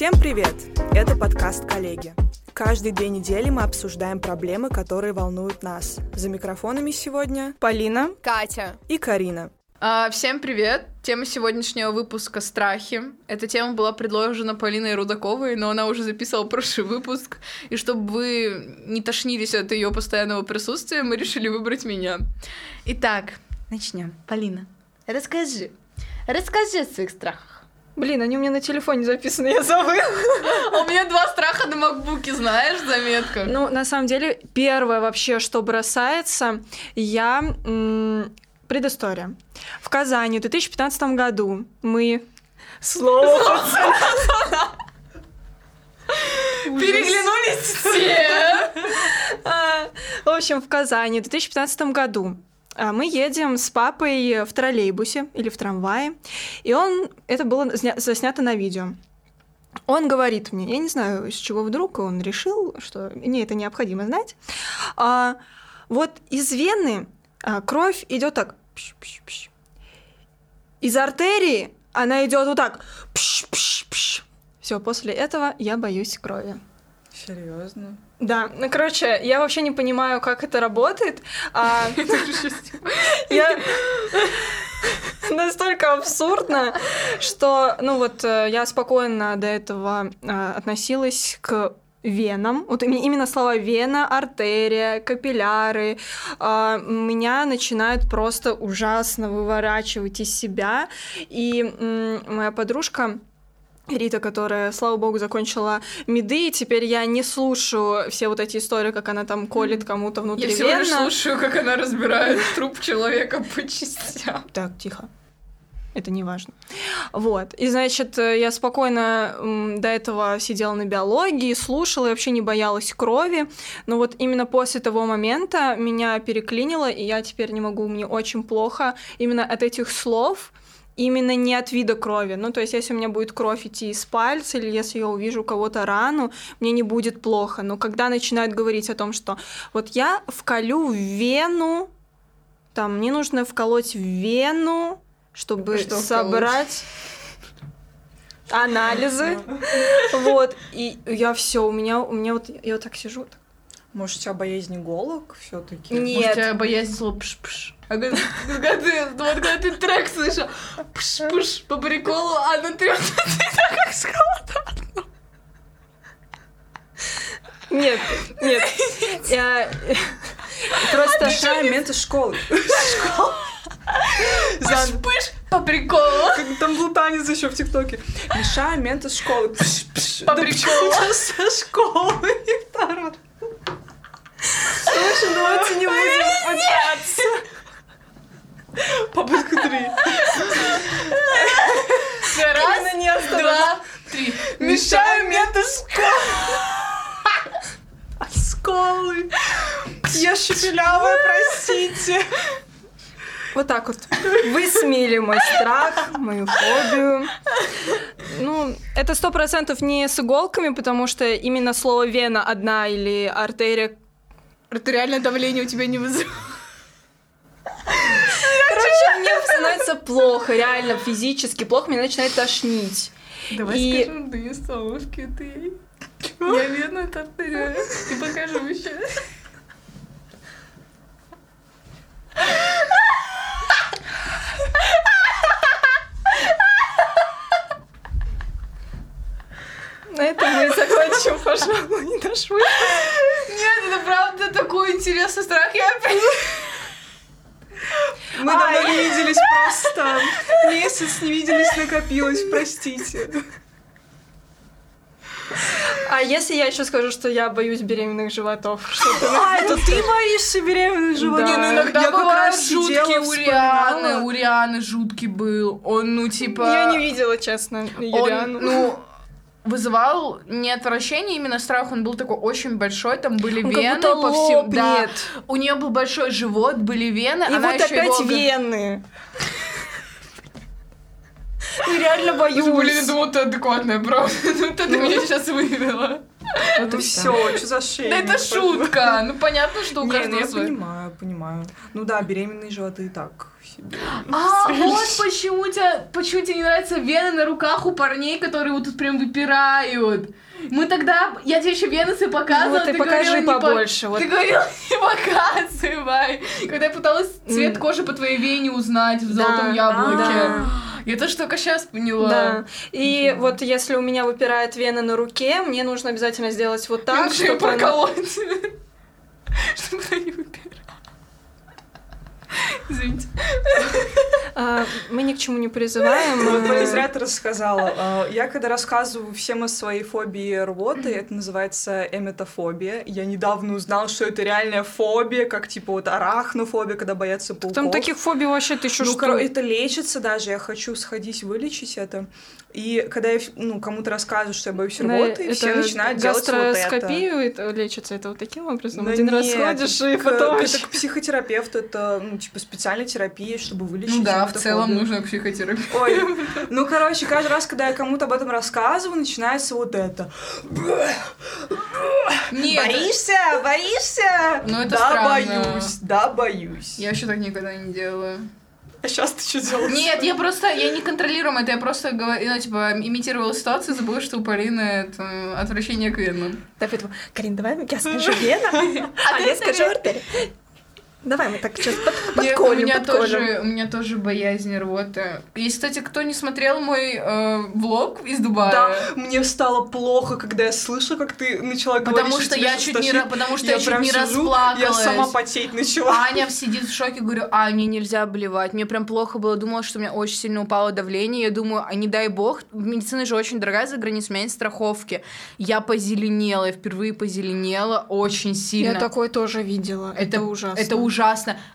Всем привет! Это подкаст «Коллеги». Каждые две недели мы обсуждаем проблемы, которые волнуют нас. За микрофонами сегодня Полина, Катя и Карина. А, всем привет! Тема сегодняшнего выпуска — страхи. Эта тема была предложена Полиной Рудаковой, но она уже записала прошлый выпуск. И чтобы вы не тошнились от ее постоянного присутствия, мы решили выбрать меня. Итак, начнем. Полина, расскажи. Расскажи о своих страхах. Блин, они у меня на телефоне записаны, я забыла. А у меня два страха на макбуке, знаешь, заметка. Ну, на самом деле, первое вообще, что бросается, я... Предыстория. В Казани в 2015 году мы... Слово Переглянулись все. А, В общем, в Казани в 2015 году мы едем с папой в троллейбусе или в трамвае, и он, это было зня- заснято на видео. Он говорит мне, я не знаю, с чего вдруг он решил, что мне это необходимо знать. а, вот из вены а, кровь идет так. пш-пш-пш. Из артерии она идет вот так. Все, после этого я боюсь крови. Серьезно? Да, ну короче, я вообще не понимаю, как это работает. а, я настолько абсурдно, что, ну вот, э, я спокойно до этого э, относилась к венам, вот им- именно слова вена, артерия, капилляры, а, меня начинают просто ужасно выворачивать из себя, и моя подружка Рита, которая, слава богу, закончила меды, и теперь я не слушаю все вот эти истории, как она там колет кому-то Я всего лишь слушаю, как она разбирает труп человека по частям. Так, тихо. Это не важно. Вот. И, значит, я спокойно до этого сидела на биологии, слушала и вообще не боялась крови. Но вот именно после того момента меня переклинило, и я теперь не могу, мне очень плохо именно от этих слов, именно не от вида крови. Ну, то есть, если у меня будет кровь идти из пальца, или если я увижу у кого-то рану, мне не будет плохо. Но когда начинают говорить о том, что вот я вколю в вену, там, мне нужно вколоть в вену, чтобы Что вколоть? собрать анализы. Вот. И я все, у меня, у меня вот, я вот так сижу. так. Может, у тебя боязнь иголок все-таки? Нет. Может, у тебя боязнь слова пш-пш. А когда, когда ты, вот когда ты трек слышал, пш-пш, по приколу, а внутри вот это как сказала. Нет, нет. Я просто... Мент из школы. Пш-пш, по приколу. Там был танец еще в ТикТоке. Мешай мент из школы. По приколу. со школы, Виктор? Слушай, давайте не будем пытаться. Попытка три. Раз, не два, три. Из школы. От школы. Я шепелявая, простите. Вот так вот. Вы смели мой страх, мою фобию. Ну, это сто процентов не с иголками, потому что именно слово вена одна или артерия. Артериальное давление у тебя не вызывает. Короче, мне становится плохо, реально физически плохо, меня начинает тошнить. Давай И- скажем, ты столовки, ты. Я верно это артерия. Ты покажу еще. На этом мы и закончим, пожалуй, наш выпуск. Нет, это правда такой интересный страх. Я виделись просто. Месяц не виделись, накопилось, простите. А если я еще скажу, что я боюсь беременных животов? Что ты А, это ты боишься беременных животных? Да. Не, ну иногда Я бывают жуткие у. Рианы. У Рианы жуткий был. Он, ну, типа... Я не видела, честно, он, ну, вызывал не отвращение, именно страх. Он был такой очень большой, там были Он как вены будто по всему. Да. У нее был большой живот, были вены. И она вот опять его... вены. Я реально Блин, я боюсь. думала, ты адекватная, правда. Ты меня сейчас вывела. Вот и все, что за шея? Да это шутка. Ну понятно, что у Не, ну каждого я свой. понимаю, понимаю. Ну да, беременные животы и так себе. А, вот почему тебе, почему тебе не нравятся вены на руках у парней, которые вот тут прям выпирают. Мы тогда, я тебе еще вены свои показывала, Ну, ты ты покажи говорила, не по- побольше, вот. Ты говорила, не показывай. Когда я пыталась цвет кожи по твоей вене узнать в Да, золотом яблоке. да. Я тоже только сейчас поняла. Да. И вот если у меня выпирает вена на руке, мне нужно обязательно сделать вот так, чтобы она- проколоть. Чтобы она не выпирала. Извините. А, Мы ни к чему не призываем. Ну, вот, Полин, э, зря ты рассказала. А, Я когда рассказываю всем о своей фобии рвоты, это называется эметофобия. Я недавно узнала, что это реальная фобия, как типа вот арахнофобия, когда боятся пауков. Там таких фобий вообще ты еще ну, что? это лечится даже, я хочу сходить вылечить это. И когда я ну, кому-то рассказываю, что я боюсь рвоты, все это начинают делать вот это. гастроскопию это лечится это вот таким образом. Да Один раз нет, сходишь, и к- потом... Это к психотерапевту, это, ну, типа, специальная терапия, чтобы вылечить Ну да, в целом нужно психотерапия. Ой, ну, короче, каждый раз, когда я кому-то об этом рассказываю, начинается вот это. Нет, Боишься? Боишься? Ну, это да, странно. боюсь, да, боюсь. я вообще так никогда не делаю. А сейчас ты что делаешь? Нет, я просто, я не контролируем это, я просто, говорю, ну, типа, имитировала ситуацию, забыла, что у Полины это отвращение к венам. Да, поэтому, Карин, давай я скажу вена, а я скажу артерия. Давай мы так сейчас под- Я- у подколем, меня подколем. тоже, у меня тоже боязнь рвоты. И, кстати, кто не смотрел мой э, влог из Дубая, Да, мне стало плохо, когда я слышу, как ты начала говорить, потому что тебе я чуть не, потому что я, чуть прям не сижу, расплакалась. Я сама потеть начала. Аня сидит в шоке, говорю, а, мне нельзя обливать. Мне прям плохо было, думала, что у меня очень сильно упало давление. Я думаю, а не дай бог, медицина же очень дорогая за границей, у меня нет страховки. Я позеленела, я впервые позеленела очень сильно. Я такое тоже видела. Это ужасно. Это ужасно.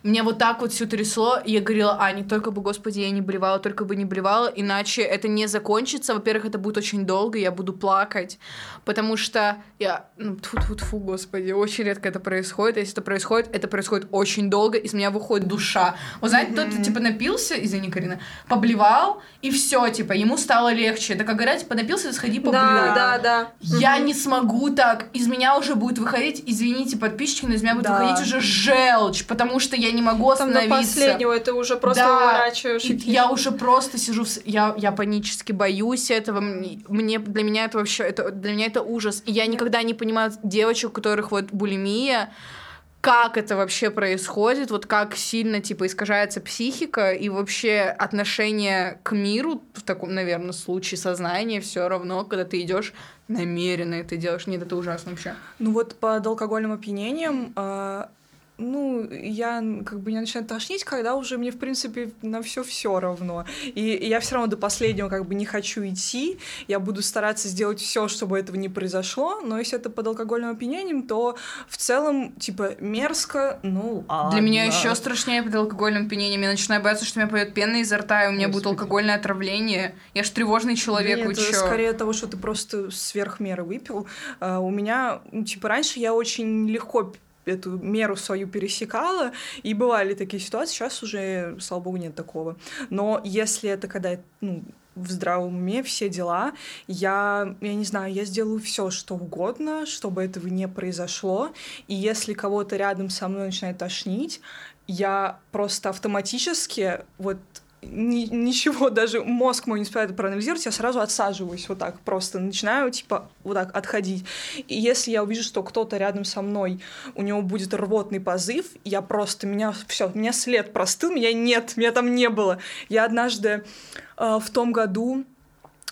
Меня вот так вот все трясло, и я говорила, Ане, только бы, господи, я не блевала, только бы не блевала, иначе это не закончится. Во-первых, это будет очень долго, я буду плакать, потому что я, ну, тьфу тьфу тьфу господи, очень редко это происходит. Если это происходит, это происходит очень долго, из меня выходит душа. Вот знаете, тот, типа, напился, извини, Карина, поблевал, и все, типа, ему стало легче. Это как говорят, типа, напился, сходи поблюй. Да, да, да. Я не смогу так. Из меня уже будет выходить, извините, подписчики, но из меня будет Да. выходить уже желчь, потому что я не могу Там до остановиться. последнего это уже просто Да, выворачиваешь. и я уже просто сижу, в я, я панически боюсь этого. Мне, для меня это вообще, это, для меня это ужас. И я никогда не понимаю девочек, у которых вот булимия, как это вообще происходит, вот как сильно, типа, искажается психика и вообще отношение к миру в таком, наверное, случае сознания все равно, когда ты идешь намеренно это делаешь. Нет, это ужасно вообще. Ну вот под алкогольным опьянением, а, ну, я как бы не начинаю тошнить, когда уже мне, в принципе, на все все равно. И, и я все равно до последнего как бы не хочу идти. Я буду стараться сделать все, чтобы этого не произошло. Но если это под алкогольным опьянением, то в целом, типа, мерзко, ну, Для меня ладно. еще страшнее под алкогольным опьянением. Я начинаю бояться, что у меня пойдет пена изо рта, и у меня будет алкогольное отравление. Я ж тревожный человек, Нет, вы чё? скорее того, что ты просто сверх меры выпил. А, у меня, ну, типа, раньше я очень легко эту меру свою пересекала, и бывали такие ситуации, сейчас уже, слава богу, нет такого. Но если это когда, ну, в здравом уме, все дела, я, я не знаю, я сделаю все, что угодно, чтобы этого не произошло. И если кого-то рядом со мной начинает тошнить, я просто автоматически вот ни- ничего, даже мозг мой не успевает проанализировать, я сразу отсаживаюсь вот так, просто начинаю, типа, вот так отходить. И если я увижу, что кто-то рядом со мной, у него будет рвотный позыв, я просто, меня, все, меня след простыл, меня нет, меня там не было. Я однажды э, в том году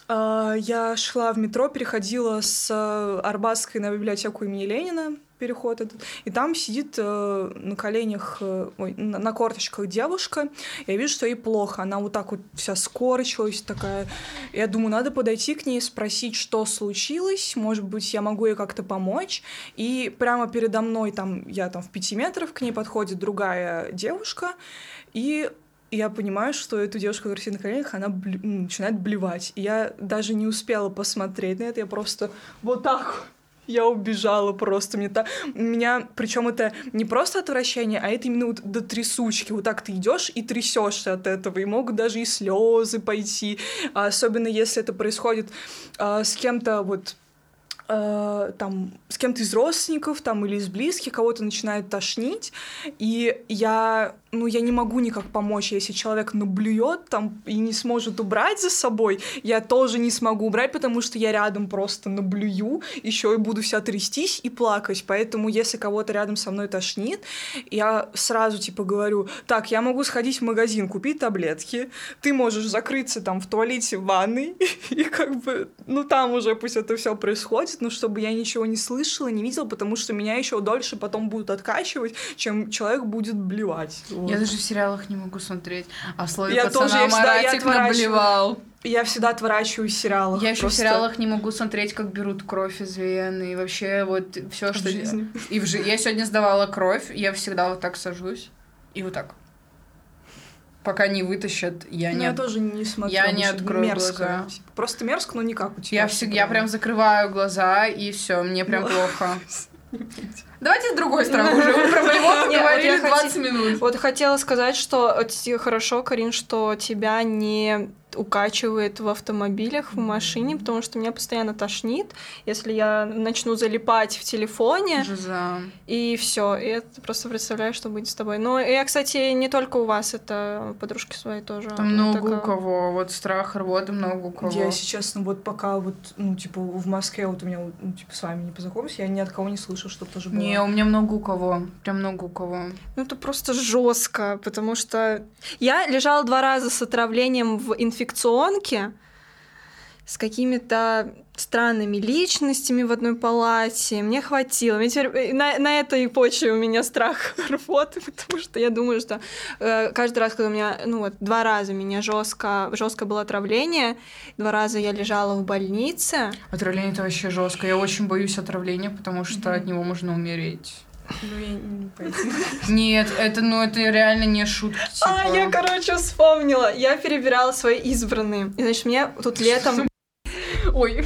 э, я шла в метро, переходила с э, Арбатской на библиотеку имени Ленина, переход этот, и там сидит э, на коленях, э, ой, на, на корточках девушка, я вижу, что ей плохо, она вот так вот вся скорчилась такая, я думаю, надо подойти к ней, спросить, что случилось, может быть, я могу ей как-то помочь, и прямо передо мной, там, я там в пяти метрах, к ней подходит другая девушка, и я понимаю, что эту девушку, которая сидит на коленях, она м, начинает блевать. Я даже не успела посмотреть на это, я просто вот так я убежала просто. Мне та... Меня, причем это не просто отвращение, а это именно вот до трясучки. Вот так ты идешь и трясешься от этого. И могут даже и слезы пойти. А особенно если это происходит а, с кем-то вот э, там с кем-то из родственников там или из близких кого-то начинает тошнить, и я ну, я не могу никак помочь, если человек наблюет там и не сможет убрать за собой, я тоже не смогу убрать, потому что я рядом просто наблюю, еще и буду вся трястись и плакать. Поэтому, если кого-то рядом со мной тошнит, я сразу типа говорю, так, я могу сходить в магазин, купить таблетки, ты можешь закрыться там в туалете, в ванной, и как бы, ну, там уже пусть это все происходит, но чтобы я ничего не слышала, не видела, потому что меня еще дольше потом будут откачивать, чем человек будет блевать. Вот. Я даже в сериалах не могу смотреть. А в слове я пацана тоже, я всегда, я Маратик наблевал. Я всегда отворачиваюсь в сериалах. Я еще просто... в сериалах не могу смотреть, как берут кровь из вен, и вообще вот все, что... жизни. И в жи... Я сегодня сдавала кровь, я всегда вот так сажусь, и вот так. Пока не вытащат, я Ну, не... я от- тоже не смотрю. Я не открою мерзко. глаза. Типа, Просто мерзко, но никак у тебя. Я, всегда, я прям закрываю глаза, и все, мне прям Ну. плохо. Давайте с другой стороны уже. Мы про болевок Не, говорили вот я 20 минут. Вот хотела сказать, что хорошо, Карин, что тебя не укачивает в автомобилях, в машине, потому что меня постоянно тошнит, если я начну залипать в телефоне, Жиза. и все, и это просто представляю, что будет с тобой. Но я, кстати, не только у вас, это подружки свои тоже. Там Ну, много такая- у кого. Вот страх, рвота много у кого. Я, если честно, вот пока вот, ну, типа, в Москве вот у меня, ну, типа, с вами не познакомилась, я ни от кого не слышала, чтобы тоже было. Не, у меня много у кого. Прям много у кого. Ну, это просто жестко, потому что я лежала два раза с отравлением в инфекционке с какими-то странными личностями в одной палате. Мне хватило. Мне теперь э, на, на этой почве у меня страх рвоты, потому что я думаю, что э, каждый раз, когда у меня, ну вот, два раза меня жестко, жестко было отравление, два раза я лежала в больнице. Отравление это вообще жестко. Я очень боюсь отравления, потому что Мгм. от него можно умереть. Ну, я не поэтому. Нет, это, ну, это реально не шутки. А, типа. я, короче, вспомнила. Я перебирала свои избранные. И, значит, мне тут летом... Ой.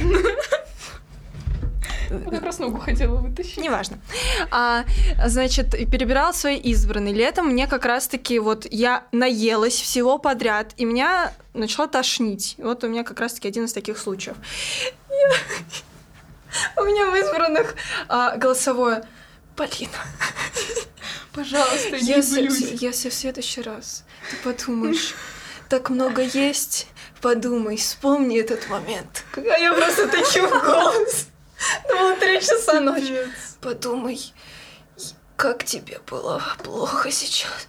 Я как раз ногу хотела вытащить. Неважно. А, значит, перебирала свои избранные. Летом мне как раз-таки вот я наелась всего подряд, и меня начало тошнить. Вот у меня как раз-таки один из таких случаев. Я- У меня в избранных а, голосовое Полина, Пожалуйста, не если, блюдь. если в следующий раз ты подумаешь, так много есть, подумай, вспомни этот момент. Когда я просто таким голос. Думала, три часа ночи. Подумай, как тебе было плохо сейчас.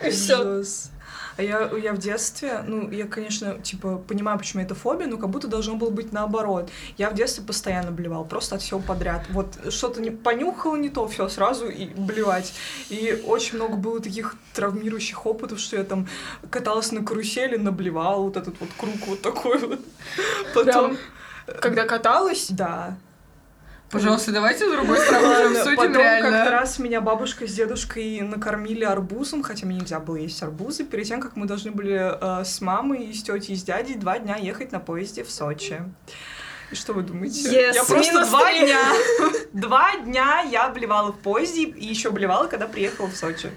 И все. А я, я в детстве, ну, я, конечно, типа, понимаю, почему это фобия, но как будто должно было быть наоборот. Я в детстве постоянно блевал, просто от всего подряд. Вот что-то не понюхало не то, все сразу и блевать. И очень много было таких травмирующих опытов, что я там каталась на карусели, наблевала вот этот вот круг вот такой вот. Потом... Когда каталась, Да. Пожалуйста, давайте с другой стороны обсудим Потом как-то реально. раз меня бабушка с дедушкой накормили арбузом, хотя мне нельзя было есть арбузы, перед тем, как мы должны были э, с мамой, и с тетей, и с дядей два дня ехать на поезде в Сочи. И что вы думаете? Yes, я просто два дня, два дня я блевала в поезде, и еще блевала, когда приехала в Сочи.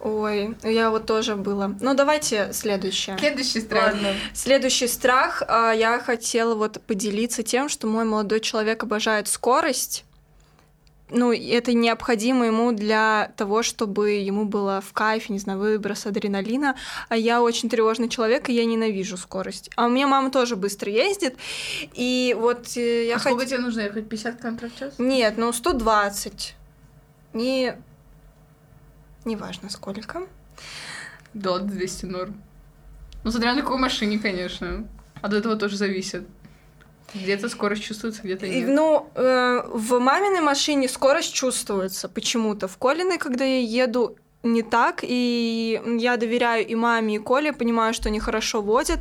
Ой, я вот тоже было. Ну, давайте следующее. Следующий страх. Следующий страх. а, Я хотела вот поделиться тем, что мой молодой человек обожает скорость. Ну, это необходимо ему для того, чтобы ему было в кайфе, не знаю, выброс адреналина. А я очень тревожный человек, и я ненавижу скорость. А у меня мама тоже быстро ездит. И вот э, я А сколько хот- тебе нужно ехать? 50 км в час? Нет, ну 120. Не... Неважно сколько. Да, 200 норм. Ну, смотря на какой машине, конечно. От этого тоже зависит. Где-то скорость чувствуется, где-то нет. Ну, э, в маминой машине скорость чувствуется почему-то. В Колиной, когда я еду, не так, и я доверяю и маме, и Коле, понимаю, что они хорошо водят,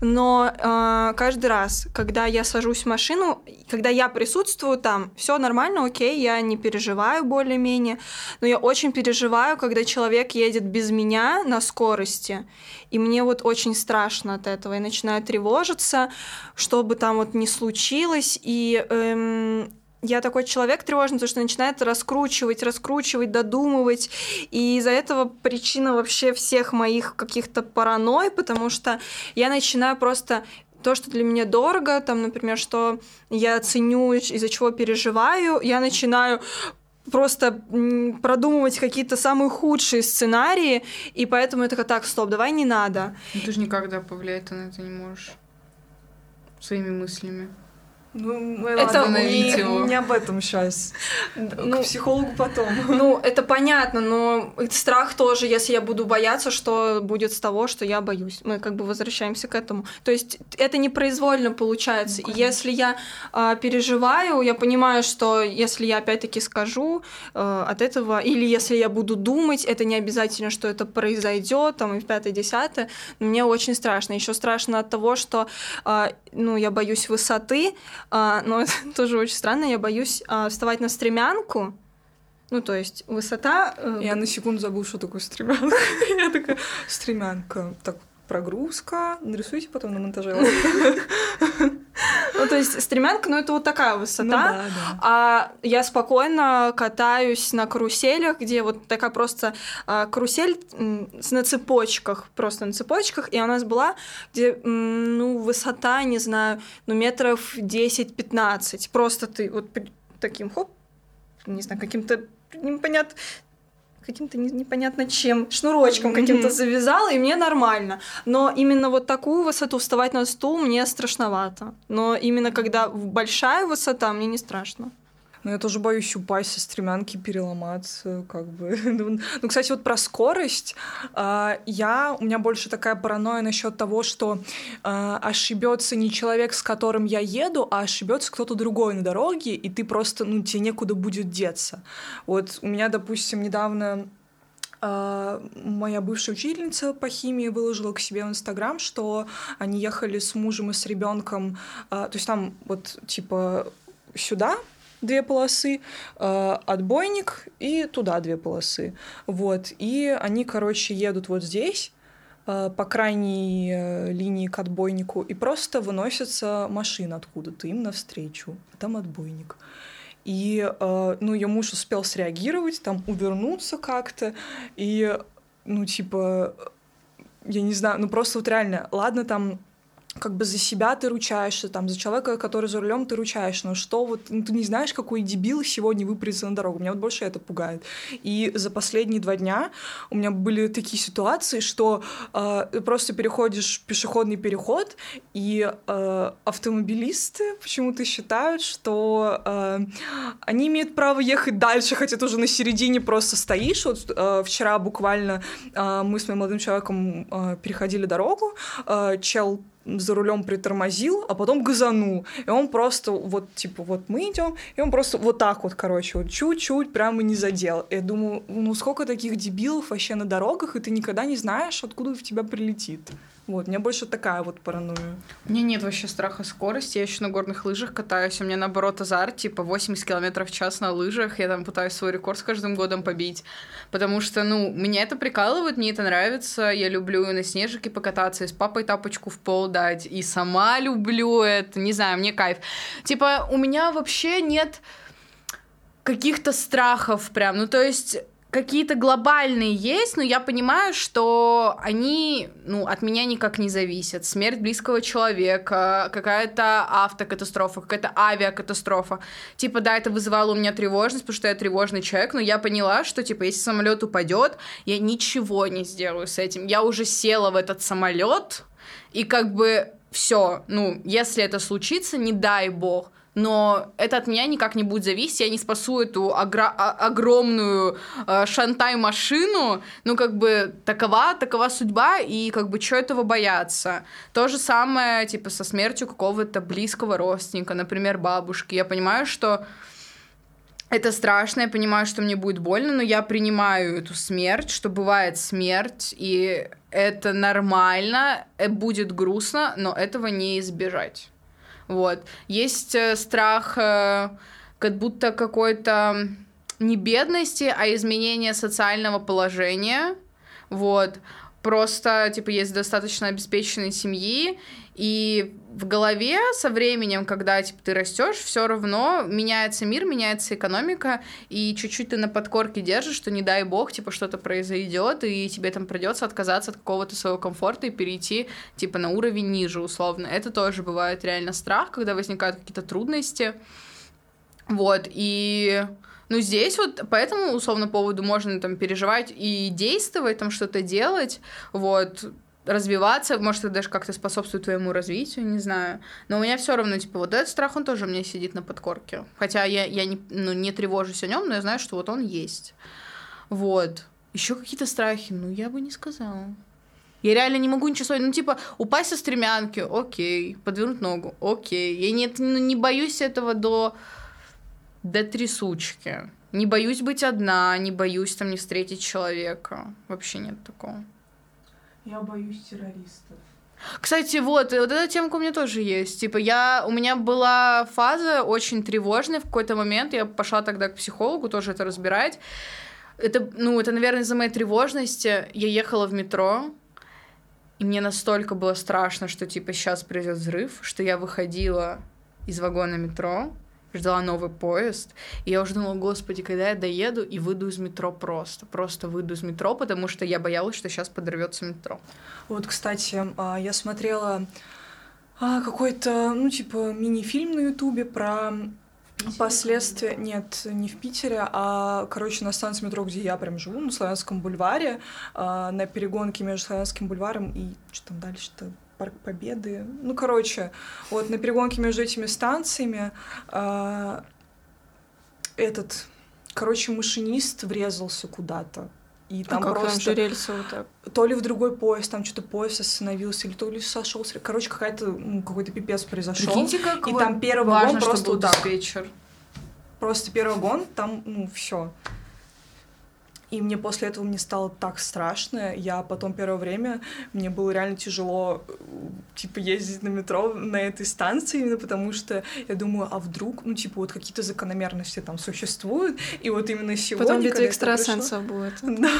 но э, каждый раз, когда я сажусь в машину, когда я присутствую там, все нормально, окей, я не переживаю более-менее, но я очень переживаю, когда человек едет без меня на скорости, и мне вот очень страшно от этого, я начинаю тревожиться, что бы там вот ни случилось, и эм, я такой человек тревожный, потому что начинает раскручивать, раскручивать, додумывать, и из-за этого причина вообще всех моих каких-то паранойй, потому что я начинаю просто то, что для меня дорого, там, например, что я ценю, из-за чего переживаю, я начинаю просто продумывать какие-то самые худшие сценарии, и поэтому я такая, так, стоп, давай не надо. Ну, ты же никогда повлиять на это не можешь своими мыслями. Ну, это не, не об этом сейчас. Ну, К психологу потом. Ну, это понятно, но страх тоже, если я буду бояться, что будет с того, что я боюсь. Мы как бы возвращаемся к этому. То есть это непроизвольно получается. Ну, если я э, переживаю, я понимаю, что если я опять-таки скажу э, от этого, или если я буду думать, это не обязательно, что это произойдет, там и в пятое, десятое. Мне очень страшно. Еще страшно от того, что э, ну, я боюсь высоты, а, но это тоже очень странно. Я боюсь а, вставать на стремянку. Ну, то есть высота... Э... Я на секунду забыла, что такое стремянка. Я такая, стремянка. Так, прогрузка. Нарисуйте потом на монтаже. Ну, то есть стремянка, ну, это вот такая высота. Ну, да, да. А я спокойно катаюсь на каруселях, где вот такая просто а, карусель на цепочках, просто на цепочках, и у нас была, где, ну, высота, не знаю, ну, метров 10-15. Просто ты вот таким, хоп, не знаю, каким-то непонятно каким-то непонятно чем, шнурочком каким-то завязала, и мне нормально. Но именно вот такую высоту вставать на стул мне страшновато. Но именно когда большая высота, мне не страшно. Но я тоже боюсь упасть со стремянки, переломаться, как бы. ну, кстати, вот про скорость. Э, я, у меня больше такая паранойя насчет того, что э, ошибется не человек, с которым я еду, а ошибется кто-то другой на дороге, и ты просто, ну, тебе некуда будет деться. Вот у меня, допустим, недавно Uh, моя бывшая учительница по химии выложила к себе в Инстаграм, что они ехали с мужем и с ребенком, то есть там вот типа сюда две полосы, э, отбойник и туда две полосы. Вот. И они, короче, едут вот здесь, э, по крайней э, линии к отбойнику, и просто выносится машина откуда-то им навстречу. Там отбойник. И, э, ну, ее муж успел среагировать, там, увернуться как-то, и, ну, типа, я не знаю, ну, просто вот реально, ладно, там как бы за себя ты ручаешься, там, за человека, который за рулем, ты ручаешь, но что вот, ну, ты не знаешь, какой дебил сегодня выпрется на дорогу, меня вот больше это пугает. И за последние два дня у меня были такие ситуации, что э, ты просто переходишь пешеходный переход, и э, автомобилисты почему-то считают, что э, они имеют право ехать дальше, хотя ты уже на середине просто стоишь. Вот э, вчера буквально э, мы с моим молодым человеком э, переходили дорогу, э, чел за рулем притормозил, а потом газанул. И он просто вот, типа, вот мы идем, и он просто вот так вот, короче, вот чуть-чуть прямо не задел. Я думаю, ну сколько таких дебилов вообще на дорогах, и ты никогда не знаешь, откуда в тебя прилетит. Вот, у меня больше такая вот паранойя. У меня нет вообще страха скорости. Я еще на горных лыжах катаюсь. У меня наоборот азарт, типа 80 км в час на лыжах. Я там пытаюсь свой рекорд с каждым годом побить. Потому что, ну, меня это прикалывает, мне это нравится. Я люблю на снежике покататься, и с папой тапочку в пол дать. И сама люблю это. Не знаю, мне кайф. Типа, у меня вообще нет каких-то страхов прям. Ну, то есть какие-то глобальные есть, но я понимаю, что они, ну, от меня никак не зависят. Смерть близкого человека, какая-то автокатастрофа, какая-то авиакатастрофа. Типа, да, это вызывало у меня тревожность, потому что я тревожный человек, но я поняла, что, типа, если самолет упадет, я ничего не сделаю с этим. Я уже села в этот самолет, и как бы все, ну, если это случится, не дай бог, но это от меня никак не будет зависеть, я не спасу эту огра- огромную э, шантай-машину, ну, как бы, такова, такова судьба, и, как бы, что этого бояться? То же самое, типа, со смертью какого-то близкого родственника, например, бабушки. Я понимаю, что это страшно, я понимаю, что мне будет больно, но я принимаю эту смерть, что бывает смерть, и это нормально, э, будет грустно, но этого не избежать. Вот. Есть э, страх э, как будто какой-то не бедности, а изменения социального положения. Вот. просто, типа, есть достаточно обеспеченной семьи, и в голове со временем, когда типа, ты растешь, все равно меняется мир, меняется экономика, и чуть-чуть ты на подкорке держишь, что не дай бог, типа, что-то произойдет, и тебе там придется отказаться от какого-то своего комфорта и перейти, типа, на уровень ниже, условно. Это тоже бывает реально страх, когда возникают какие-то трудности. Вот, и ну, здесь вот по этому, условно, поводу можно там переживать и действовать, там что-то делать, вот, развиваться, может, это даже как-то способствует твоему развитию, не знаю. Но у меня все равно, типа, вот этот страх, он тоже у меня сидит на подкорке. Хотя я, я не, ну, не тревожусь о нем, но я знаю, что вот он есть. Вот. Еще какие-то страхи, ну, я бы не сказала. Я реально не могу ничего сказать. Ну, типа, упасть со стремянки, окей. Подвернуть ногу, окей. Я не, ну, не боюсь этого до, до трясучки. Не боюсь быть одна, не боюсь там не встретить человека. Вообще нет такого. Я боюсь террористов. Кстати, вот, вот эта темка у меня тоже есть. Типа, я, у меня была фаза очень тревожная в какой-то момент. Я пошла тогда к психологу тоже это разбирать. Это, ну, это, наверное, из-за моей тревожности. Я ехала в метро, и мне настолько было страшно, что, типа, сейчас придет взрыв, что я выходила из вагона метро, ждала новый поезд, и я уже думала, господи, когда я доеду и выйду из метро просто, просто выйду из метро, потому что я боялась, что сейчас подорвется метро. Вот, кстати, а, я смотрела а, какой-то, ну, типа, мини-фильм на Ютубе про Последствия, нет, не в Питере, а, короче, на станции метро, где я прям живу, на Славянском бульваре, на перегонке между Славянским бульваром и что там дальше-то, Парк Победы. Ну, короче, вот на перегонке между этими станциями э, этот, короче, машинист врезался куда-то. И там а просто... Рельсы вот так? То ли в другой поезд, там что-то поезд остановился, или то ли сошел. Короче, какая-то, ну, какой-то пипец произошел. Прикиньте, как и там первый вагон просто так. вечер. Просто первый вагон, там, ну, все. И мне после этого мне стало так страшно. Я потом первое время, мне было реально тяжело, типа, ездить на метро на этой станции, именно потому что я думаю, а вдруг, ну, типа, вот какие-то закономерности там существуют, и вот именно сегодня... Потом битва экстрасенсов будет. Да.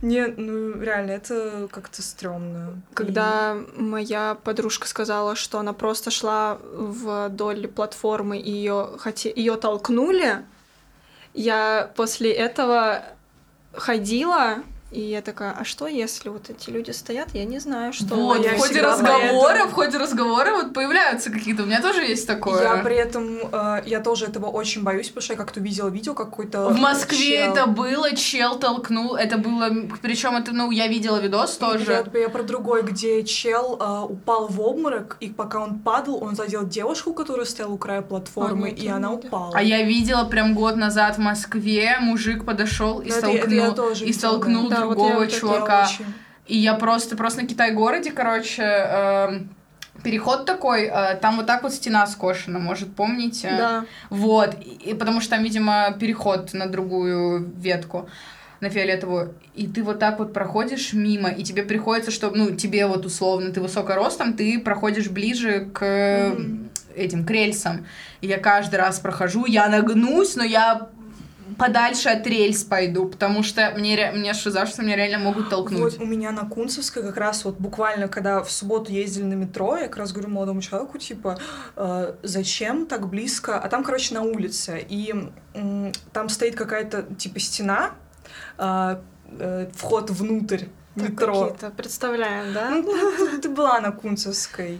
Нет, ну, реально, это как-то стрёмно. Когда и... моя подружка сказала, что она просто шла вдоль платформы, и ее хоте... ее толкнули, я после этого ходила, и я такая, а что если вот эти люди стоят, я не знаю, что. Вот, в ходе разговора, в ходе разговора вот появляются какие-то, у меня тоже есть такое. Я при этом, э, я тоже этого очень боюсь, потому что я как-то видела видео какой-то. В Москве чел... это было, чел толкнул, это было, причем это, ну, я видела видос тоже. Я, я про другой, где чел э, упал в обморок, и пока он падал, он задел девушку, которая стояла у края платформы, а, нет, и она видела. упала. А я видела прям год назад в Москве, мужик подошел и столкнул, и столкнул да, другого вот чувака. Очень... И я просто, просто на Китай-городе, короче, э, переход такой, э, там вот так вот стена скошена, может, помните? Да. Вот, и, и потому что там, видимо, переход на другую ветку на фиолетовую, и ты вот так вот проходишь мимо, и тебе приходится, что, ну, тебе вот условно, ты высокоростом, ты проходишь ближе к mm-hmm. этим, к рельсам. И я каждый раз прохожу, я нагнусь, но я подальше от рельс пойду, потому что мне, мне шиза, что меня реально могут толкнуть. Вот у меня на Кунцевской как раз вот буквально, когда в субботу ездили на метро, я как раз говорю молодому человеку, типа, э, зачем так близко? А там, короче, на улице, и э, там стоит какая-то, типа, стена, э, э, вход внутрь метро. Представляем, да? Ну, ты была на Кунцевской.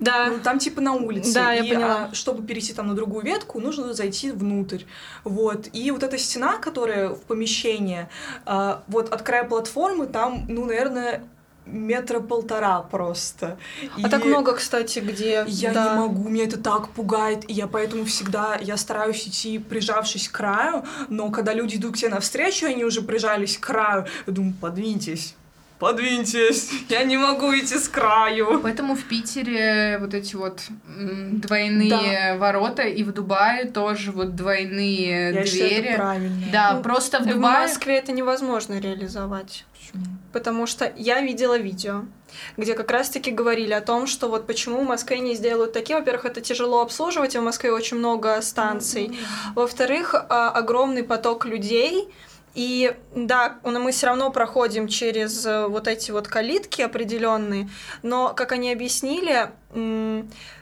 Да. Ну, там типа на улице. Да, и, я поняла. А, чтобы перейти там на другую ветку, нужно зайти внутрь. Вот. И вот эта стена, которая в помещении, а, вот от края платформы, там, ну, наверное, метра полтора просто. А и так много, кстати, где... Я да. не могу, меня это так пугает, и я поэтому всегда, я стараюсь идти, прижавшись к краю, но когда люди идут к тебе навстречу, они уже прижались к краю, я думаю, подвиньтесь подвиньтесь, я не могу идти с краю. Поэтому в Питере вот эти вот двойные да. ворота, и в Дубае тоже вот двойные я двери. Считаю, это правильно. Да, ну, просто в Дубае... В Москве это невозможно реализовать. Почему? Потому что я видела видео, где как раз-таки говорили о том, что вот почему в Москве не сделают такие. Во-первых, это тяжело обслуживать, в Москве очень много станций. Во-вторых, а, огромный поток людей, И да, мы все равно проходим через э, вот эти вот калитки определенные, но, как они объяснили,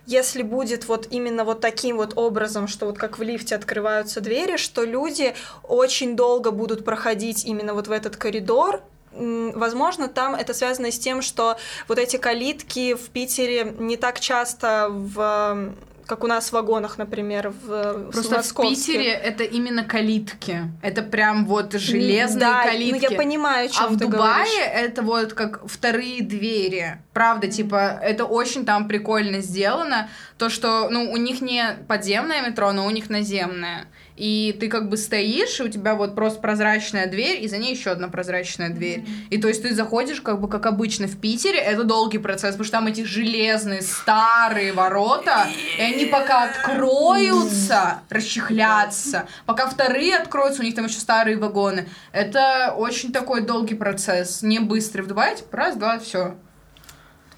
если будет вот именно вот таким вот образом, что вот как в лифте открываются двери, что люди очень долго будут проходить именно вот в этот коридор, Возможно, там это связано с тем, что вот эти калитки в Питере не так часто в как у нас в вагонах, например, в Просто в Питере это именно калитки. Это прям вот железные да, калитки. Ну я понимаю, о чем А в Дубае говоришь. это вот как вторые двери. Правда, типа, это очень там прикольно сделано. То, что, ну, у них не подземное метро, но у них наземное и ты как бы стоишь, и у тебя вот просто прозрачная дверь, и за ней еще одна прозрачная дверь. Mm-hmm. И то есть ты заходишь как бы как обычно в Питере, это долгий процесс, потому что там эти железные старые ворота, и они пока откроются, расчехлятся, пока вторые откроются, у них там еще старые вагоны. Это очень такой долгий процесс, не быстрый. В Дубае, типа, раз, два, все.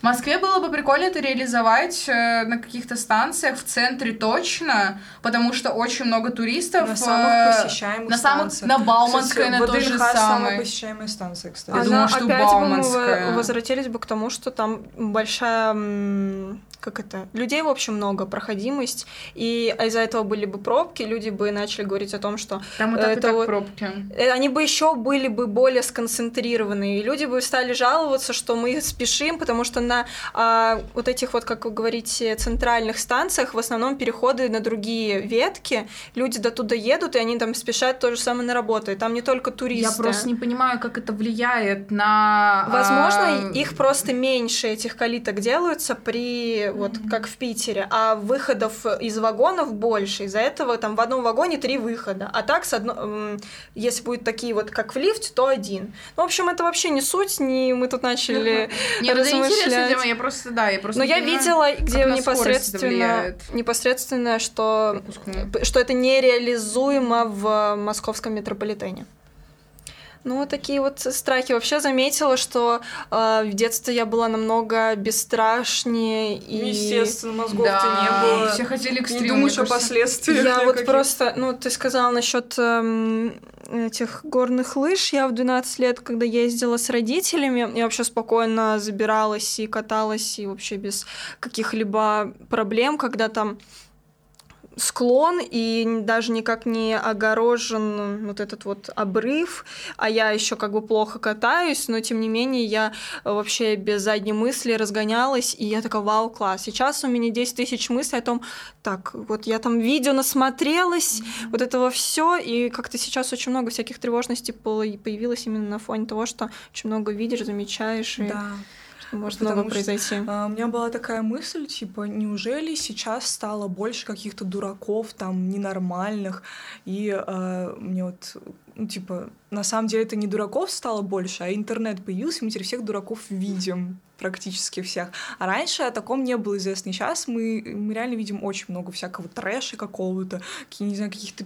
В Москве было бы прикольно это реализовать э, на каких-то станциях в центре точно, потому что очень много туристов. На самых э, посещаемых на самых, На Бауманской, на то же самое. самая посещаемая станция, кстати. Я думаю, что опять Бауманская. мы возвратились бы к тому, что там большая как это, людей, в общем, много, проходимость, и из-за этого были бы пробки, люди бы начали говорить о том, что... Там и так, это, и так пробки. Э, они бы еще были бы более сконцентрированы, и люди бы стали жаловаться, что мы спешим, потому что на а, вот этих вот, как вы говорите, центральных станциях в основном переходы на другие ветки, люди до туда едут, и они там спешат то же самое на работу, и там не только туристы. Я просто не понимаю, как это влияет на... Возможно, а... их просто меньше, этих калиток делаются при вот mm-hmm. как в Питере, а выходов из вагонов больше. Из-за этого там в одном вагоне три выхода. А так, с одно... если будет такие вот, как в лифте, то один. Ну, в общем, это вообще не суть, не мы тут начали Нет, это интересная тема, я просто, да, я просто Но я видела, где непосредственно, непосредственно, что, что это нереализуемо в московском метрополитене. Ну, вот такие вот страхи. Вообще заметила, что э, в детстве я была намного бесстрашнее. И... Естественно, мозгов-то да. не было. Все хотели к Не думаешь о последствиях. Я вот просто, ну, ты сказала насчет э, этих горных лыж. Я в 12 лет, когда ездила с родителями, я вообще спокойно забиралась и каталась, и вообще без каких-либо проблем, когда там склон и даже никак не огорожен вот этот вот обрыв, а я еще как бы плохо катаюсь, но тем не менее я вообще без задней мысли разгонялась, и я такая, вау, класс. Сейчас у меня 10 тысяч мыслей о том, так, вот я там видео насмотрелась, mm-hmm. вот этого все, и как-то сейчас очень много всяких тревожностей появилось именно на фоне того, что очень много видишь, замечаешь. И... Да. Может Потому много произойти. Что, а, у меня была такая мысль, типа, неужели сейчас стало больше каких-то дураков, там, ненормальных, и а, мне вот ну, типа, на самом деле это не дураков стало больше, а интернет появился, мы теперь всех дураков видим, практически всех. А раньше о таком не было известно. Сейчас мы, мы реально видим очень много всякого трэша какого-то, не знаю, каких-то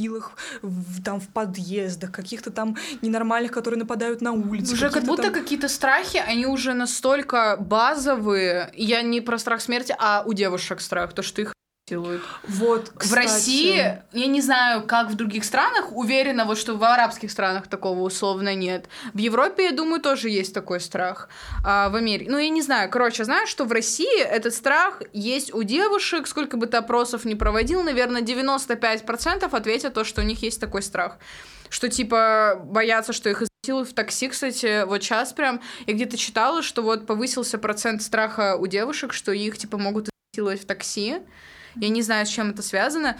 силах, в, там в подъездах, каких-то там ненормальных, которые нападают на улице. Уже как будто там... какие-то страхи, они уже настолько базовые. Я не про страх смерти, а у девушек страх, то, что их делают. Вот, кстати. В России, я не знаю, как в других странах, уверена, вот что в арабских странах такого условно нет. В Европе, я думаю, тоже есть такой страх. А в Америке, ну, я не знаю, короче, знаю, что в России этот страх есть у девушек, сколько бы ты опросов не проводил, наверное, 95% ответят то, что у них есть такой страх. Что, типа, боятся, что их в такси, кстати, вот сейчас прям, я где-то читала, что вот повысился процент страха у девушек, что их, типа, могут изнасиловать в такси, я не знаю, с чем это связано.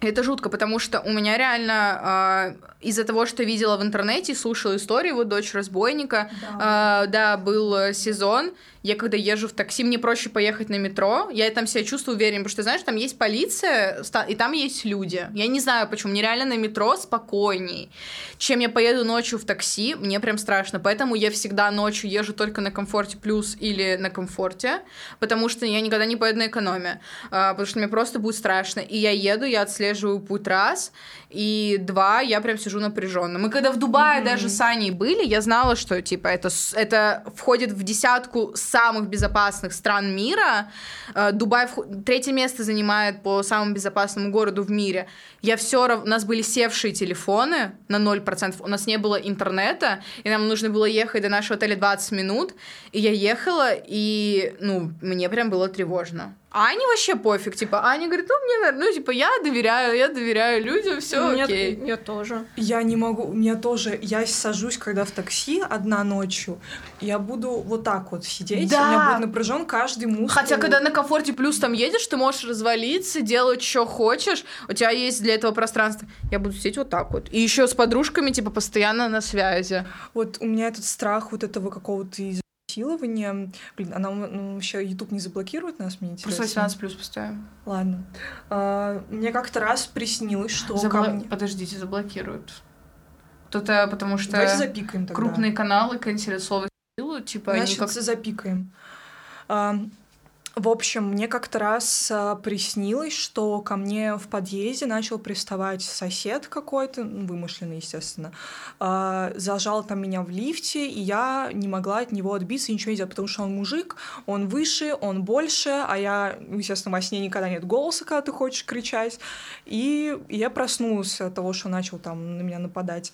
Это жутко, потому что у меня реально э, из-за того, что видела в интернете, слушала историю, вот дочь разбойника, да, э, да был сезон, я когда езжу в такси, мне проще поехать на метро, я там себя чувствую уверенно, потому что, знаешь, там есть полиция, и там есть люди. Я не знаю, почему, мне реально на метро спокойней, чем я поеду ночью в такси, мне прям страшно, поэтому я всегда ночью езжу только на комфорте плюс или на комфорте, потому что я никогда не поеду на экономе, э, потому что мне просто будет страшно, и я еду, я отслеживаю отслеживаю путь раз, и два, я прям сижу напряженно. Мы когда в Дубае mm-hmm. даже с Аней были, я знала, что типа это, это входит в десятку самых безопасных стран мира. Э, Дубай в... третье место занимает по самому безопасному городу в мире. Я все равно... У нас были севшие телефоны на 0%, у нас не было интернета, и нам нужно было ехать до нашего отеля 20 минут, и я ехала, и, ну, мне прям было тревожно. А Ане вообще пофиг, типа, Аня говорит, ну, мне, ну, типа, я доверяю, я доверяю людям, все окей. Я тоже. Я не могу, у меня тоже, я сажусь, когда в такси одна ночью, я буду вот так вот сидеть, да. у меня будет напряжен каждый мускул. Хотя, когда на комфорте плюс там едешь, ты можешь развалиться, делать, что хочешь, у тебя есть для этого пространство. Я буду сидеть вот так вот. И еще с подружками, типа, постоянно на связи. Вот у меня этот страх вот этого какого-то изнасилования. Блин, она ну, вообще YouTube не заблокирует нас, мне интересно. Просто 18 плюс поставим. Ладно. А, мне как-то раз приснилось, что Забла... ко мне... Подождите, заблокируют. Тут-то потому что Давайте запикаем тогда. крупные каналы канцелят слово силу, типа Значит, они как... запикаем. А, в общем, мне как-то раз а, приснилось, что ко мне в подъезде начал приставать сосед какой-то, ну, вымышленный, естественно, а, зажал там меня в лифте, и я не могла от него отбиться ничего не делать, потому что он мужик, он выше, он больше, а я, естественно, во сне никогда нет голоса, когда ты хочешь кричать, и я проснулась от того, что начал там на меня нападать.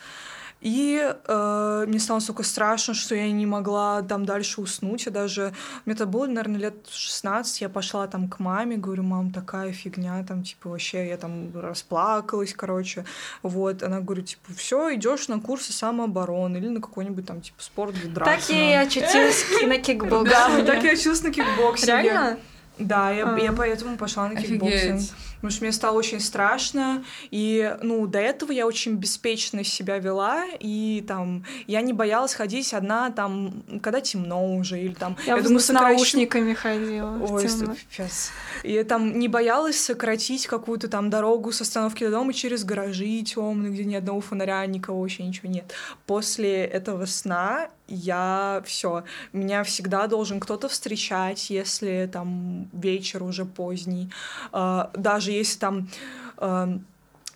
И э, мне стало настолько страшно, что я не могла там дальше уснуть. Я даже... Мне это было, наверное, лет 16. Я пошла там к маме, говорю, мам, такая фигня, там, типа, вообще я там расплакалась, короче. Вот. Она говорит, типа, все, идешь на курсы самообороны или на какой-нибудь там, типа, спорт для драться. Так я очутилась на кикбоксе. Да, так я очутилась на кикбоксе. Реально? Да, я, я поэтому пошла на кикбоксинг. Потому что мне стало очень страшно. И, ну, до этого я очень беспечно себя вела. И там я не боялась ходить одна там, когда темно уже. Или там... Я, я думаю, с сокращу... наушниками ходила. Ой, сейчас. И там не боялась сократить какую-то там дорогу с остановки до дома через гаражи темные, где ни одного фонаря, никого вообще ничего нет. После этого сна я все, меня всегда должен кто-то встречать, если там вечер уже поздний, uh, даже если там uh,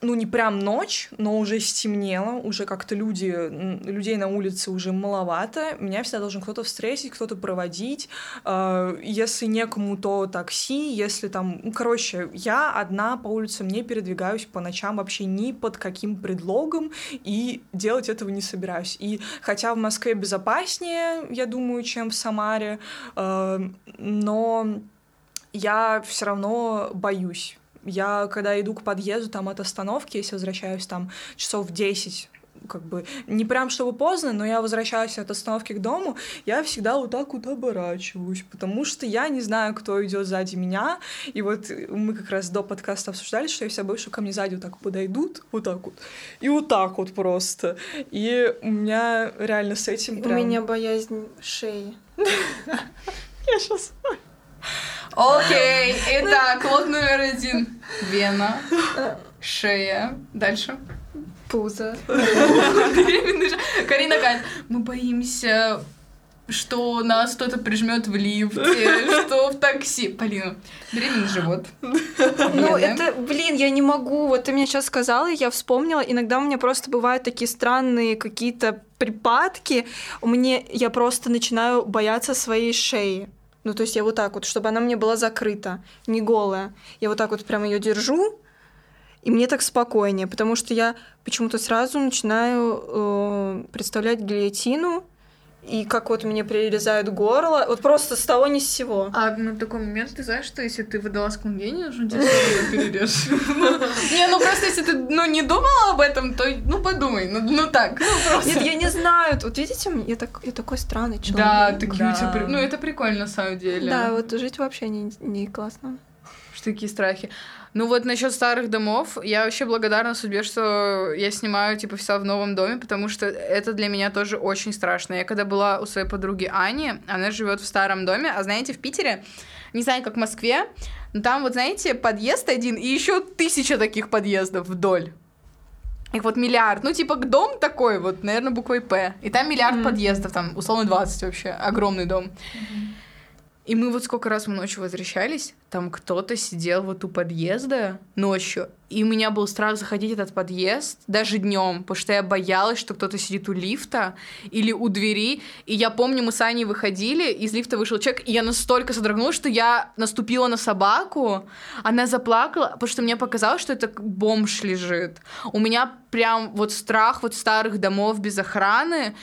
ну, не прям ночь, но уже стемнело, уже как-то люди, людей на улице уже маловато, меня всегда должен кто-то встретить, кто-то проводить, если некому, то такси, если там, ну, короче, я одна по улицам не передвигаюсь по ночам вообще ни под каким предлогом, и делать этого не собираюсь. И хотя в Москве безопаснее, я думаю, чем в Самаре, но я все равно боюсь я, когда иду к подъезду, там от остановки, если возвращаюсь там часов в 10, как бы не прям чтобы поздно, но я возвращаюсь от остановки к дому, я всегда вот так вот оборачиваюсь, потому что я не знаю, кто идет сзади меня. И вот мы как раз до подкаста обсуждали, что я вся что ко мне сзади вот так подойдут, вот так вот, и вот так вот просто. И у меня реально с этим прям... У меня боязнь шеи. Я сейчас... Окей, итак, лот номер один. Вена, шея. Дальше. Пузо. Карина Кань, мы боимся что нас кто-то прижмет в лифте, что в такси. Полина, беременный живот. Ну, это, блин, я не могу. Вот ты мне сейчас сказала, я вспомнила. Иногда у меня просто бывают такие странные какие-то припадки. Мне я просто начинаю бояться своей шеи. Ну, то есть я вот так вот, чтобы она мне была закрыта, не голая. Я вот так вот прям ее держу, и мне так спокойнее, потому что я почему-то сразу начинаю э, представлять гильотину, и как вот мне прирезают горло, вот просто с того ни с сего. А на такой момент ты знаешь, что если ты выдала гений, нужно тебе перережь. Не, ну просто если ты ну не думала об этом, то ну подумай, ну, ну так. Ну, Нет, я не знаю. Вот видите, я, так, я такой странный человек. Да, ты да. Ну это прикольно на самом деле. Да, вот жить вообще не, не классно. Что такие страхи. Ну вот насчет старых домов, я вообще благодарна судьбе, что я снимаю типа все в новом доме, потому что это для меня тоже очень страшно. Я когда была у своей подруги Ани, она живет в старом доме, а знаете, в Питере, не знаю, как в Москве, но там вот, знаете, подъезд один и еще тысяча таких подъездов вдоль. Их вот миллиард. Ну, типа, дом такой вот, наверное, буквой П. И там миллиард mm-hmm. подъездов, там, условно, 20 вообще. Огромный дом. Mm-hmm. И мы вот сколько раз мы ночью возвращались, там кто-то сидел вот у подъезда ночью, и у меня был страх заходить в этот подъезд даже днем, потому что я боялась, что кто-то сидит у лифта или у двери. И я помню, мы с Аней выходили, из лифта вышел человек, и я настолько содрогнулась, что я наступила на собаку, она заплакала, потому что мне показалось, что это бомж лежит. У меня прям вот страх вот старых домов без охраны,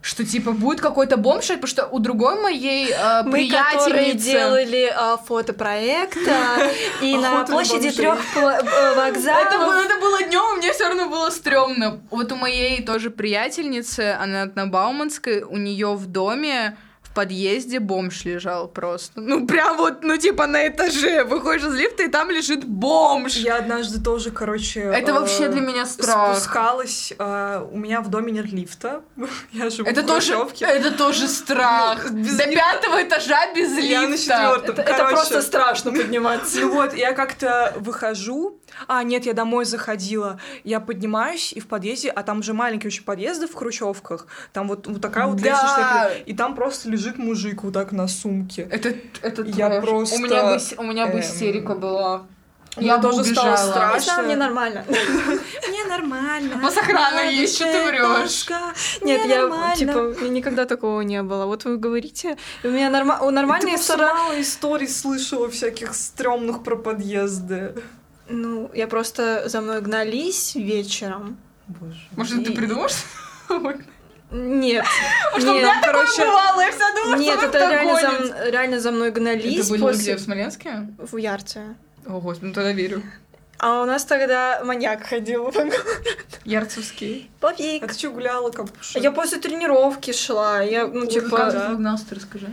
что типа будет какой-то бомж, потому что у другой моей э, Мы, которые делали э, фотопроекта, и на Охота на площади трех Это вокзалов... было, это было днем, мне все равно было стрёмно. Вот у моей тоже приятельницы, она на Бауманской, у нее в доме подъезде бомж лежал просто. Ну, прям вот, ну, типа на этаже. Выходишь из лифта, и там лежит бомж. Я однажды тоже, короче... Это э, вообще для меня страх. Спускалась, э, у меня в доме нет лифта, я живу Это в тоже, Хрущевке. это тоже страх. Ну, без До лифта. пятого этажа без Я на лифта. четвертом. Это, просто страшно подниматься. Ну вот, я как-то выхожу, а, нет, я домой заходила, я поднимаюсь, и в подъезде, а там же маленькие очень подъезды в Хрущевках, там вот, вот такая вот Да. лестничная, и там просто лежит мужик вот так на сумке. Это, это Я трэш. просто, У меня бы, у меня бы эм, истерика была. Я бы тоже стало убежала. страшно. Я знала, мне нормально. Мне нормально. Вас охрана есть, что ты врешь? Нет, я, типа, никогда такого не было. Вот вы говорите, у меня норма... у Ты нормальные просто стороны... мало историй слышала всяких стрёмных про подъезды. Ну, я просто за мной гнались вечером. Боже. Может, ты И- придумаешь? Нет, Что у нет, меня такое бывало, я вся думала, нет, что это реально гонит. за, реально за мной гнались Это были после... где, в Смоленске? в Ярце. О, господи, ну тогда верю. А у нас тогда маньяк ходил. Ярцевский. А Пофиг. ты что гуляла, капуша? Я после тренировки шла. Я, ну, типа... Как ты ты расскажи.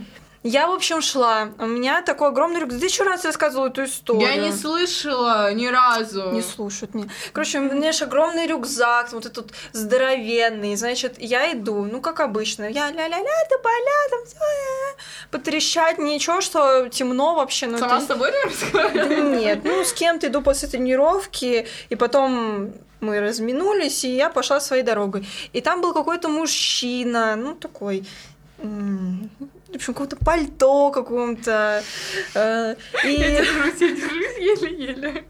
Я, в общем, шла. У меня такой огромный рюкзак. Ты еще раз рассказывала эту историю. Я не слышала ни разу. Не слушают меня. Короче, у меня же огромный рюкзак, вот этот здоровенный. Значит, я иду, ну, как обычно. Я ля-ля-ля, ты поля, там всё, э, потрещать, ничего, что темно вообще. Ну, Сама это- с собой не разговаривала? Нет, ну, с кем-то иду после тренировки, и потом мы разминулись, и я пошла своей дорогой. И там был какой-то мужчина, ну, такой... В общем, какое-то пальто каком-то. э, И... Держусь, я держусь еле-еле.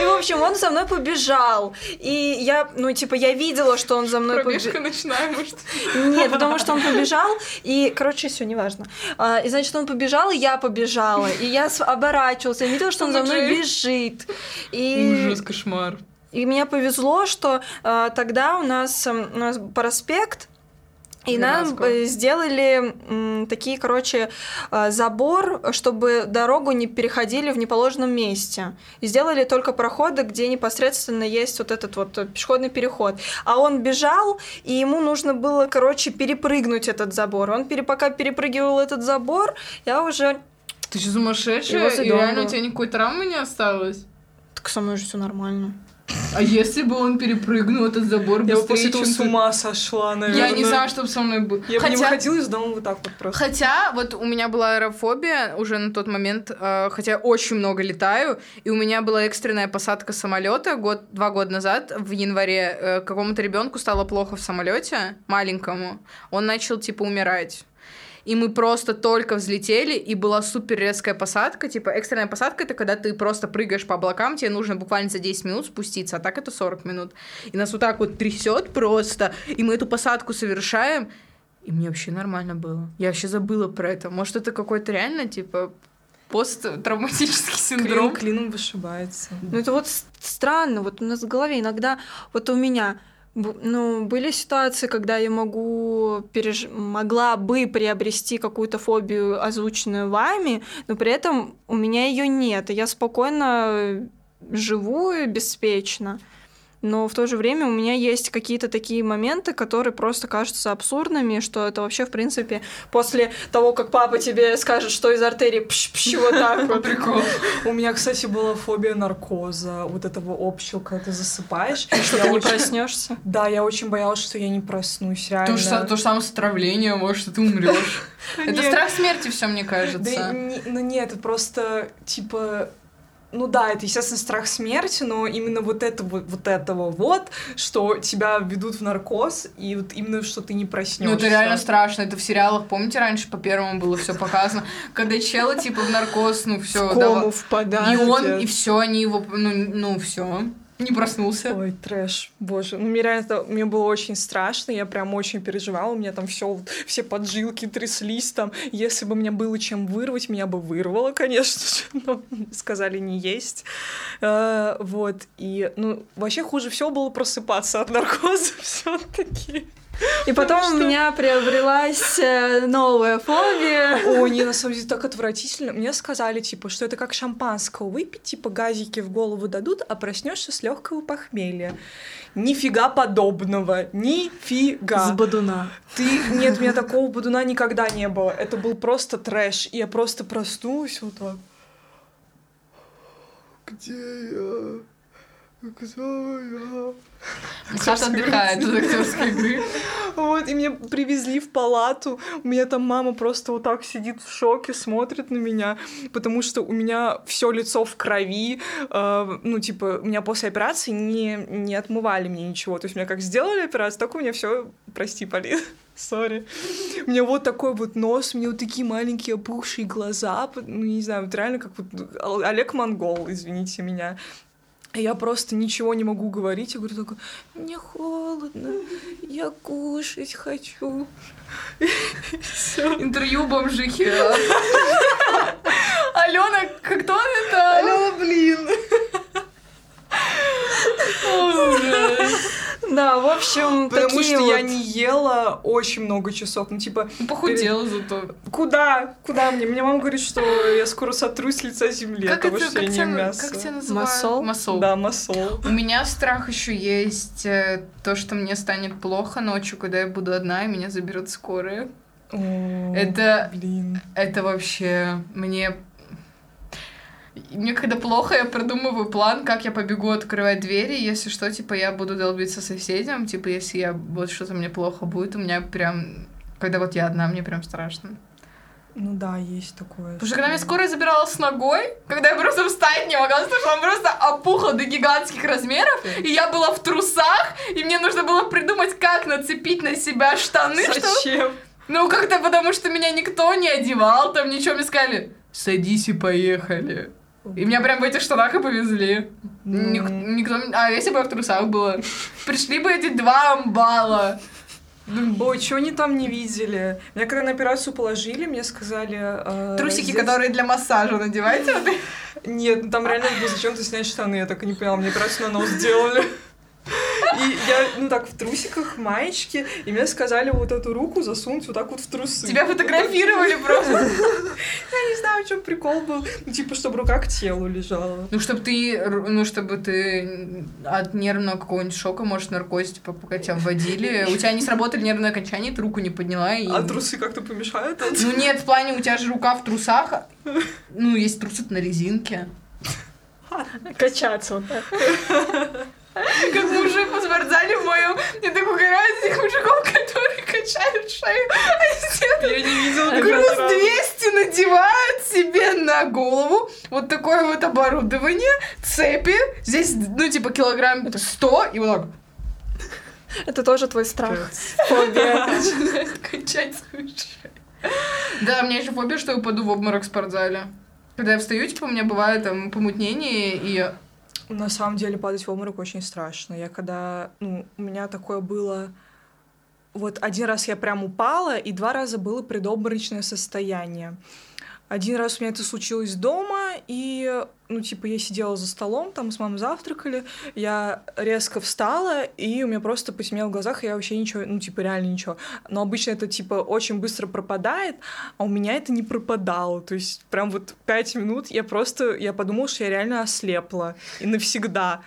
И, в общем, он за мной побежал. И я, ну, типа, я видела, что он за мной побежал. ночная, может. Нет, потому что он побежал, и, короче, все, неважно. А, И, значит, он побежал, и я побежала. И я оборачивалась, я видела, что он за мной бежит. И, Ужас, кошмар. и мне повезло, что а, тогда у нас, м, у нас проспект, и нам э, сделали м, такие, короче, э, забор, чтобы дорогу не переходили в неположенном месте. И сделали только проходы, где непосредственно есть вот этот вот э, пешеходный переход. А он бежал, и ему нужно было, короче, перепрыгнуть этот забор. Он пере, пока перепрыгивал этот забор, я уже... Ты что, сумасшедшая? И реально у тебя никакой травмы не осталось? Так со мной же все нормально. А если бы он перепрыгнул этот забор Я бы быстрее, после этого с ума сошла, наверное. Я не знаю, что бы со мной было. Я бы не Хотя- выходила из дома вот так вот просто. Хотя, вот у меня была аэрофобия уже на тот момент, э, хотя очень много летаю, и у меня была экстренная посадка самолета год, два года назад, в январе, э, какому-то ребенку стало плохо в самолете, маленькому, он начал типа умирать. И мы просто только взлетели, и была супер резкая посадка. Типа, экстренная посадка — это когда ты просто прыгаешь по облакам, тебе нужно буквально за 10 минут спуститься, а так это 40 минут. И нас вот так вот трясет просто, и мы эту посадку совершаем, и мне вообще нормально было. Я вообще забыла про это. Может, это какой-то реально, типа, посттравматический Клин синдром? клином вышибается. Ну, это вот странно, вот у нас в голове иногда, вот у меня, ну, были ситуации, когда я могу, переж... могла бы приобрести какую-то фобию, озвученную вами, но при этом у меня ее нет, и я спокойно живу и беспечно. Но в то же время у меня есть какие-то такие моменты, которые просто кажутся абсурдными, что это вообще, в принципе, после того, как папа тебе скажет, что из артерии пш-пш, вот так вот. Прикол. У меня, кстати, была фобия наркоза, вот этого общего, когда ты засыпаешь. Что ты не проснешься. Да, я очень боялась, что я не проснусь, реально. То же, самое с отравлением, может, что ты умрешь. Это страх смерти все, мне кажется. Да, ну нет, это просто, типа, ну да, это, естественно, страх смерти, но именно вот этого, вот этого вот, что тебя ведут в наркоз, и вот именно, что ты не проснешься. Ну, это реально страшно. Это в сериалах, помните, раньше по первому было все показано, когда челы, типа, в наркоз, ну, все. В кому впадают. И он, и все, они его, ну, ну все. Не проснулся. Ой, трэш, боже. Ну, мне реально это, мне было очень страшно, я прям очень переживала, у меня там все, все поджилки тряслись там. Если бы мне было чем вырвать, меня бы вырвало, конечно же, но сказали не есть. Э, вот, и, ну, вообще хуже всего было просыпаться от наркоза все таки и потом у меня приобрелась э, новая фобия. О, не, на самом деле так отвратительно. Мне сказали, типа, что это как шампанского выпить, типа газики в голову дадут, а проснешься с легкого похмелья. Нифига подобного. Нифига. С бадуна. Ты... Нет, у меня такого бадуна никогда не было. Это был просто трэш. И я просто проснулась вот так. Где я? Саша отдыхает от актерской игры. Вот, и меня привезли в палату. У меня там мама просто вот так сидит в шоке, смотрит на меня, потому что у меня все лицо в крови. Э, ну, типа, у меня после операции не, не отмывали мне ничего. То есть, меня как сделали операцию, так у меня все, прости, Полин, сори. У меня вот такой вот нос, у меня вот такие маленькие опухшие глаза, ну, не знаю, вот реально как вот Олег Монгол, извините меня. Я просто ничего не могу говорить. Я говорю только, мне холодно, я кушать хочу. Интервью бомжихи. Алена, кто это? Алена, блин. Да, в общем, Потому такие что вот... я не ела очень много часов. Ну, типа... Похудела зато. Куда? Куда мне? Мне мама говорит, что я скоро сотрусь с лица земли как того, это, что я не ем мясо. Как тебя называют? Масол? Масол. Да, масол. У меня страх еще есть э, то, что мне станет плохо ночью, когда я буду одна, и меня заберут скорые. О, Это- Блин. Это вообще мне... Мне когда плохо, я продумываю план, как я побегу открывать двери, если что, типа, я буду долбиться соседям, типа, если я вот что-то мне плохо будет, у меня прям... Когда вот я одна, мне прям страшно. Ну да, есть такое. Потому что когда меня скорая забирала с ногой, когда я просто встать не могла, потому что она просто опухла до гигантских размеров, и я была в трусах, и мне нужно было придумать, как нацепить на себя штаны, что... Зачем? Ну, как-то потому, что меня никто не одевал, там ничего, мне сказали, садись и поехали. И меня прям в этих штанах и повезли. Ник- никто... А если бы я в трусах была? Пришли бы эти два амбала. Ой, чего они там не видели? Меня когда на операцию положили, мне сказали... э, Трусики, раздеться. которые для массажа надевайте. Нет, ну там реально было зачем-то снять штаны, я так и не поняла, мне операцию на нос сделали. И я, ну так, в трусиках, маечке, и мне сказали вот эту руку засунуть вот так вот в трусы. Тебя фотографировали просто. Я не знаю, в чем прикол был. Ну, типа, чтобы рука к телу лежала. Ну, чтобы ты, ну, чтобы ты от нервного какого-нибудь шока, может, наркоз, типа, пока тебя вводили, у тебя не сработали нервные окончания, ты руку не подняла и... А трусы как-то помешают? Ну нет, в плане, у тебя же рука в трусах, ну, есть трусы на резинке. Качаться вот так. Как мужик в спортзале в моем, я так угораю с этих мужиков, которые качают шею, а все Я не видела груз такого сразу. 200 надевают себе на голову. Вот такое вот оборудование, цепи. Здесь, ну, типа, килограмм 100, и вот так Это тоже твой страх. Фобия. начинает качать свою. Да, у меня еще фобия, что я упаду в обморок в спортзале. Когда я встаю, типа, у меня бывает там помутнение, и На самом деле падать в обморок очень страшно. Я когда, ну, у меня такое было... Вот один раз я прям упала, и два раза было предобморочное состояние. Один раз у меня это случилось дома, и, ну, типа, я сидела за столом, там с мамой завтракали, я резко встала, и у меня просто потемнело в глазах, и я вообще ничего, ну, типа, реально ничего. Но обычно это, типа, очень быстро пропадает, а у меня это не пропадало. То есть прям вот пять минут я просто, я подумала, что я реально ослепла. И навсегда.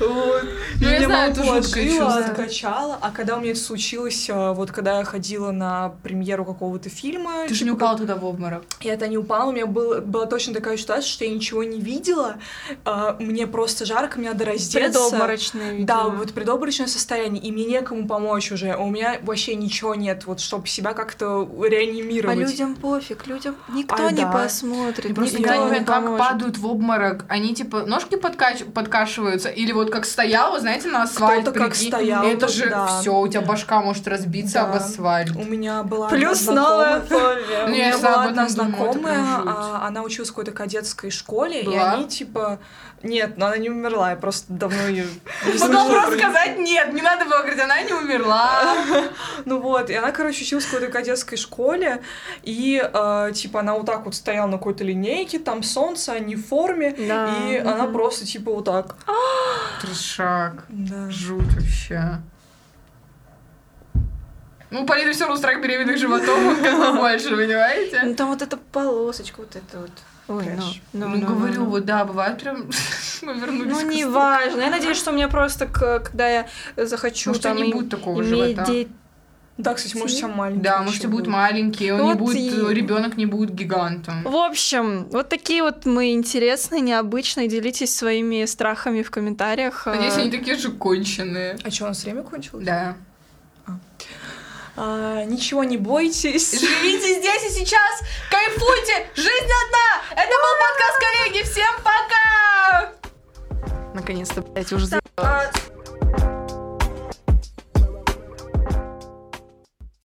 Вот. Ну, И я меня знаю, это чувство. откачала. А когда у меня это случилось, а, вот когда я ходила на премьеру какого-то фильма... Ты же не типа, упала туда в обморок. Я это не упала, у меня был, была точно такая ситуация, что я ничего не видела, а, мне просто жарко, мне надо раздеться. Предобморочное, видимо. Да, вот предобморочное состояние, и мне некому помочь уже, у меня вообще ничего нет, вот чтобы себя как-то А реанимировать. людям пофиг, людям никто А, не да. посмотрит, Я просто никто никогда не не понимаю, как падают в обморок. Они типа ножки подкач- подкашиваются, или вот как стояла, знаете, на асфальт. Кто-то как стоял, Это же да. все, у тебя башка может разбиться об Да. асфальт. У меня была Плюс одна новая знакомая, фобия. у меня была об одна знакомая, а, она училась в какой-то кадетской школе, и они типа... Нет, но она не умерла, я просто давно ее Могла просто сказать нет, не надо было говорить, она не умерла. Ну вот, и она, короче, училась в какой-то кадетской школе, и, э, типа, она вот так вот стояла на какой-то линейке, там солнце, они в форме, и она просто, типа, вот так. Трешак. Да. Жуть вообще. Ну, у Полины все равно страх беременных животов, он как бы больше, понимаете? Ну там вот эта полосочка, вот это вот. Ой, ну, Трэш. ну, Ну, ну, говорю, ну. вот да, бывает прям... Мы вернулись Ну, к не истокам. важно. Я надеюсь, что у меня просто, к- когда я захочу Может, там не им- будет такого иметь живота. детей, Да, кстати, тебя маленький. Да, будет будет. маленький, он не Вот будет, и- ребенок не будет гигантом. В общем, вот такие вот мы интересные, необычные. Делитесь своими страхами в комментариях. Надеюсь, А, они такие же конченые. А что, у нас время кончилось? Да. А, ничего не бойтесь. Живите здесь и сейчас, кайфуйте, жизнь одна. Это был подкаст коллеги, всем пока. Наконец-то, блядь, уже